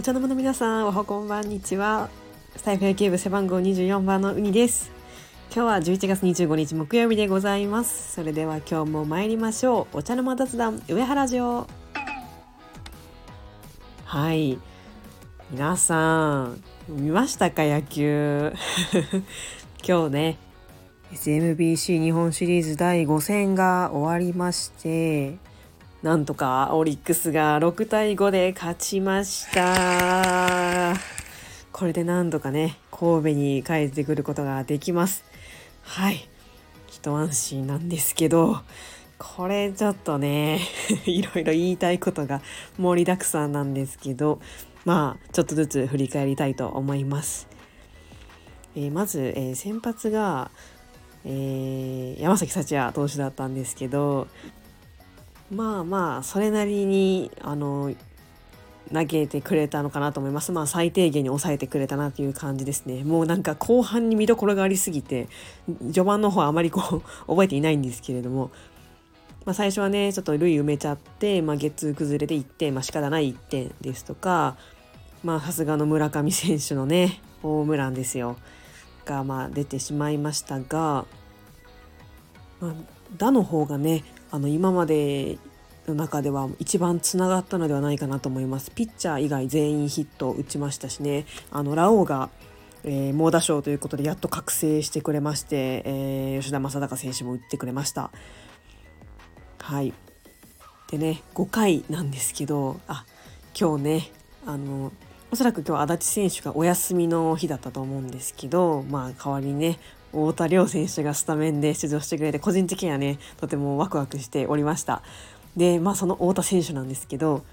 お茶の間の皆さんおはこんばんにちは。スタイフ野球部背番号24番のウニです。今日は11月25日木曜日でございます。それでは今日も参りましょう。お茶の間雑談上原城。はい。皆さん見ましたか野球？今日ね SMBC 日本シリーズ第5戦が終わりましてなんとかオリックスが6対5で勝ちました。これで何とかね神戸に帰ってくることができます。はい。一安心なんですけどこれちょっとね いろいろ言いたいことが盛りだくさんなんですけどまあちょっとずつ振り返りたいと思います、えー、まず、えー、先発が、えー、山崎幸也投手だったんですけどまあまあそれなりにあの投げてくれたのかなと思います。まあ最低限に抑えてくれたなという感じですね。もうなんか後半に見どころがありすぎて序盤の方はあまりこう覚えていないんですけれども、まあ、最初はねちょっと塁埋めちゃって、まあ、ゲッツー崩れで1点、まあ、仕方ない1点ですとかまあさすがの村上選手のねホームランですよがまあ出てしまいましたが、まあ、打の方がねあの今までの中では一番つながったのではないかなと思います。ピッチャー以外全員ヒットを打ちましたしね。あのラオウが、えー、猛打賞ということでやっと覚醒してくれまして、えー、吉田正尚選手も打ってくれました。はい。でね5回なんですけどあ今日ねあのおそらく今日足立選手がお休みの日だったと思うんですけどまあ代わりにね太田亮選手がスタメンで出場してくれて個人的にはねとてもワクワクしておりました。でまあその太田選手なんですけど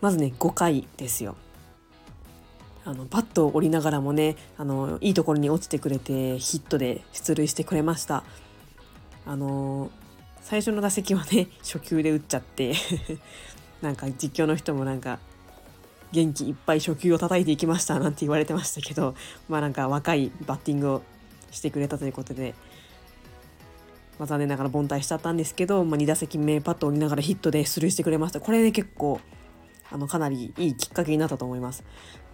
まずね5回ですよ。あのバットを折りながらもねあのいいところに落ちてくれてヒットで出塁してくれました。あの最初の打席はね 初球で打っちゃって なんか実況の人もなんか元気いっぱい初球を叩いていきましたなんて言われてましたけどまあなんか若いバッティングをしてくれたということで、まあ、残念ながら凡退しちゃったんですけど、まあ、2打席目パッと折りながらヒットで出塁してくれましたこれね結構あのかなりいいきっかけになったと思います。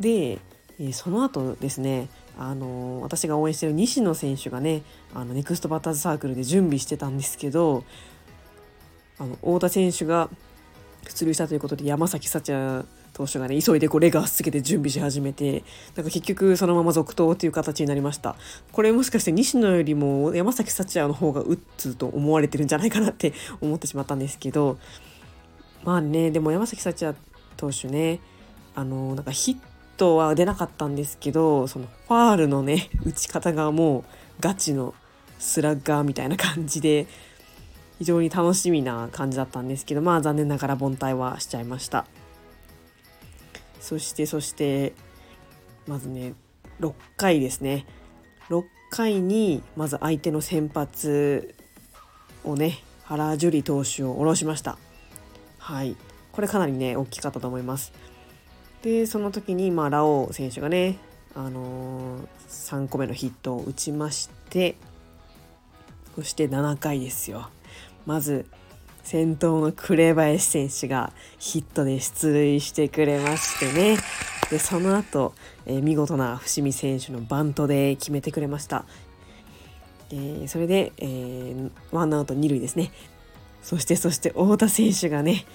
で、え、その後ですねあの、私が応援してる西野選手がねあのネクストバッターズサークルで準備してたんですけどあの太田選手が出塁したということで山崎幸也投手がね急いでこうレガースつけて準備し始めてなんか結局そのまま続投という形になりました。これもしかして西野よりも山崎幸也の方が打つと思われてるんじゃないかなって 思ってしまったんですけどまあねでも山崎幸也投手ねあのなんかヒットは出なかったんですけどそのファールのね打ち方がもうガチのスラッガーみたいな感じで非常に楽しみな感じだったんですけどまあ残念ながら凡退はしちゃいました。そしてそしてまずね6回ですね。6回にまず相手の先発をね原樹里投手を下ろしました。はい。これかなりね大きかったと思います。でその時にまあラオウ選手がねあのー、3個目のヒットを打ちましてそして7回ですよ。まず先頭の紅林選手がヒットで出塁してくれましてね。でその後、えー、見事な伏見選手のバントで決めてくれました、えー、それで、えー、ワンアウト2塁ですね。そしてそして太田選手がね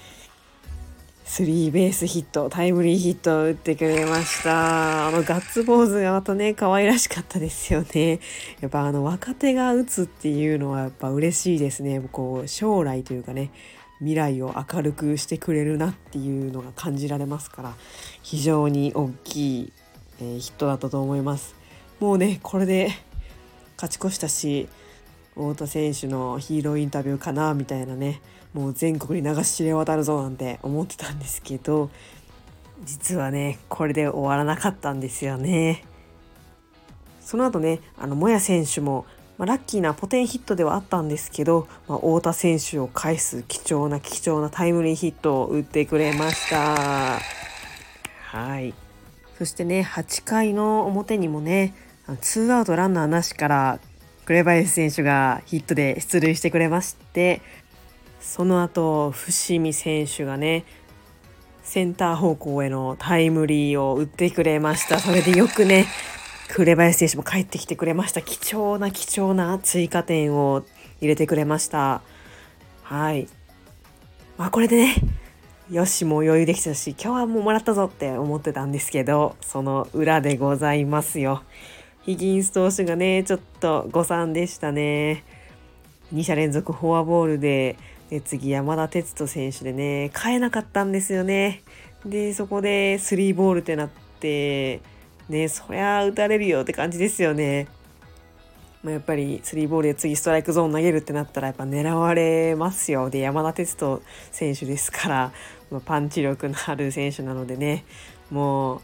スリーベースヒットタイムリーヒットを打ってくれました。あのガッツポーズがまたね可愛らしかったですよね。やっぱあの若手が打つっていうのはやっぱ嬉しいですね。こう将来というかね未来を明るくしてくれるなっていうのが感じられますから非常に大きい、えー、ヒットだったと思います。もうねこれで 勝ち越したし太田選手のヒーローインタビューかなみたいなね。もう全国に流し知れ渡るぞなんて思ってたんですけど実はねこれで終わらなかったんですよね。その後ねあのモヤ選手も、まあ、ラッキーなポテンヒットではあったんですけど、まあ、太田選手を返す貴重な貴重なタイムリーヒットを打ってくれました。はいそしてね8回の表にもねツーアウトランナーなしから紅林選手がヒットで出塁してくれましてその後伏見選手がねセンター方向へのタイムリーを打ってくれました。それでよくね、紅林選手も帰ってきてくれました。貴重な貴重な追加点を入れてくれました。はい。まあこれでね、よし、もう余裕できたし、今日はもうもらったぞって思ってたんですけど、その裏でございますよ。ヒギンス投手がね、ちょっと誤算でしたね。2者連続フォアボールで、で次山田哲人選手でね、変えなかったんですよね。で、そこで3ボールってなって、ね、そりゃ打たれるよって感じですよね。まあ、やっぱりスリーボールで次ストライクゾーン投げるってなったらやっぱ狙われますよ。で、山田哲人選手ですから、まあ、パンチ力のある選手なのでね、もう、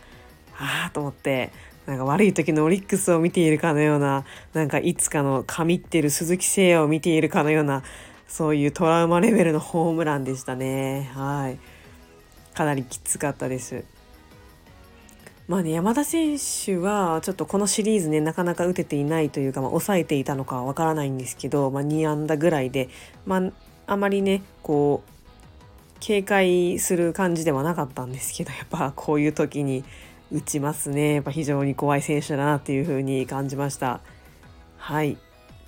ああと思って、なんか悪い時のオリックスを見ているかのような、なんかいつかの神ってる鈴木誠也を見ているかのような、そういうトラウマレベルのホームランでしたね。はい。かなりきつかったです。まあね、山田選手はちょっとこのシリーズねなかなか打てていないというか、まあ、抑えていたのかはわからないんですけど、まあ、2安打ぐらいで、まあ、あまりねこう警戒する感じではなかったんですけどやっぱこういう時に打ちますねやっぱ非常に怖い選手だなっていう風に感じました。はい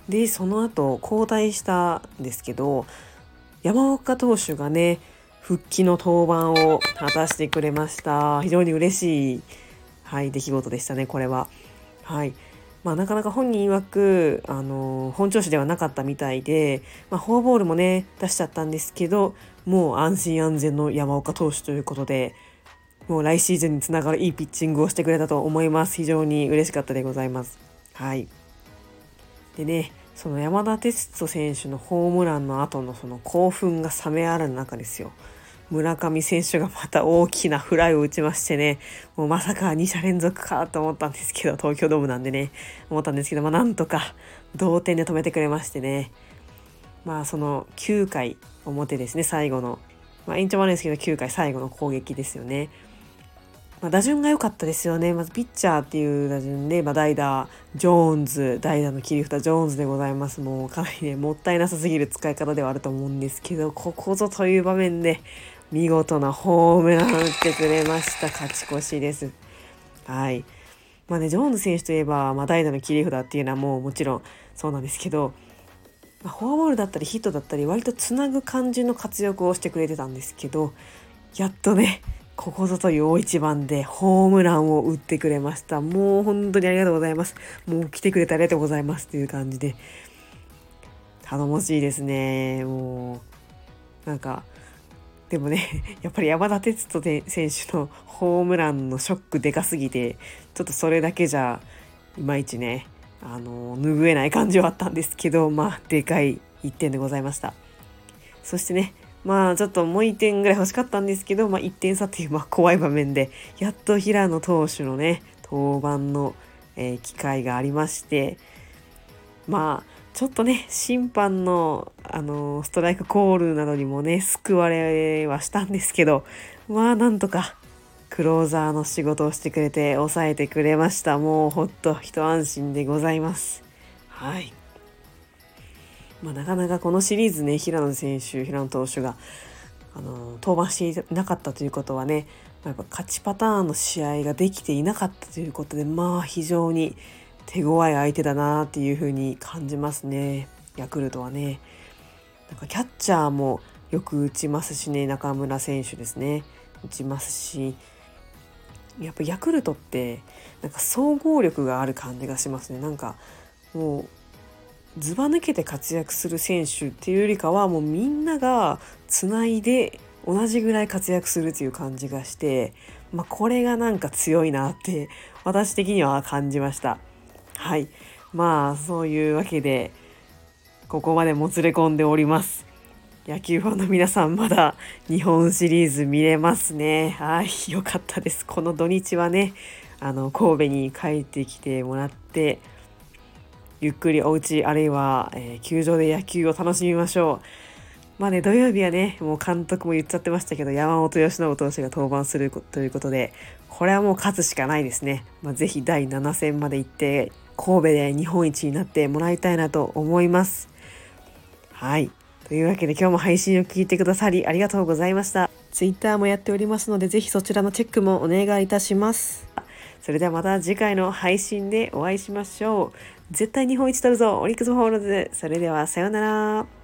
でその後交代したんですけど山岡投手がね復帰の登板を果たしてくれました非常に嬉しいはい、出来事でしたね、これは。はい。まあ、なかなか本人曰く、あの本調子ではなかったみたいで、まあ、フォアボールもね、出しちゃったんですけど、もう安心安全の山岡投手ということで、もう来シーズンにつながるいいピッチングをしてくれたと思います。非常に嬉しかったでございます。はい。でね、その山田哲人選手のホームランの後のその興奮が冷めある中ですよ。村上選手がまた大きなフライを打ちましてね、もうまさか2者連続かと思ったんですけど、東京ドームなんでね、思ったんですけど、まあなんとか同点で止めてくれましてね、まあその9回表ですね、最後の、まあ延長もあるんですけど、9回最後の攻撃ですよね。まあ、打順が良かったですよね。まずピッチャーっていう打順で、まあ、代打、ジョーンズ、代打の切り札、ジョーンズでございます。もうかなりね、もったいなさすぎる使い方ではあると思うんですけど、ここぞという場面で、見事なホームラン打ってくれました。勝ち越しです。はい。まあね、ジョーンズ選手といえば、まあ、代打の切り札っていうのはもうもちろんそうなんですけど、まあ、フォアボールだったりヒットだったり割とつなぐ感じの活躍をしてくれてたんですけどやっとねここぞという大一番でホームランを打ってくれました。もう本当にありがとうございます。もう来てくれてありがとうございますっていう感じで。頼もしいですね。もうなんかでもね、やっぱり山田哲人選手のホームランのショックでかすぎて、ちょっとそれだけじゃ、いまいちね、あの、拭えない感じはあったんですけど、まあ、でかい1点でございました。そしてね、まあ、ちょっともう1点ぐらい欲しかったんですけど、まあ、1点差っていう、まあ、怖い場面で、やっと平野投手のね、登板の、えー、機会がありまして、まあ、ちょっとね、審判の、あの、ストライクコールなどにもね、救われはしたんですけど、まあ、なんとか、クローザーの仕事をしてくれて、抑えてくれました。もう、ほっと一安心でございます。はい。まあ、なかなかこのシリーズね、平野選手、平野投手が、あの、登板していなかったということはね、やっぱ勝ちパターンの試合ができていなかったということで、まあ、非常に、手強い相手だなっていう風に感じますね。ヤクルトはね。なんかキャッチャーもよく打ちますしね中村選手ですね。打ちますしやっぱヤクルトってなんか総合力がある感じがしますね。なんかもうずば抜けて活躍する選手っていうよりかはもうみんながつないで同じぐらい活躍するっていう感じがして、まあ、これがなんか強いなって 私的には感じました。はい。まあ、そういうわけで、ここまでもつれ込んでおります。野球ファンの皆さん、まだ日本シリーズ見れますね。はい。よかったです。この土日はね、あの、神戸に帰ってきてもらって、ゆっくりお家あるいは、えー、球場で野球を楽しみましょう。まあね、土曜日はね、もう監督も言っちゃってましたけど、山本由伸投手が登板するということで、これはもう勝つしかないですね。まあ、ぜひ第7戦まで行って、神戸で日本一になってもらいたいなと思います。はい。というわけで今日も配信を聞いてくださりありがとうございました。Twitter もやっておりますので、ぜひそちらのチェックもお願いいたします。それではまた次回の配信でお会いしましょう。絶対日本一取るぞオリックスホールズ。それではさようなら。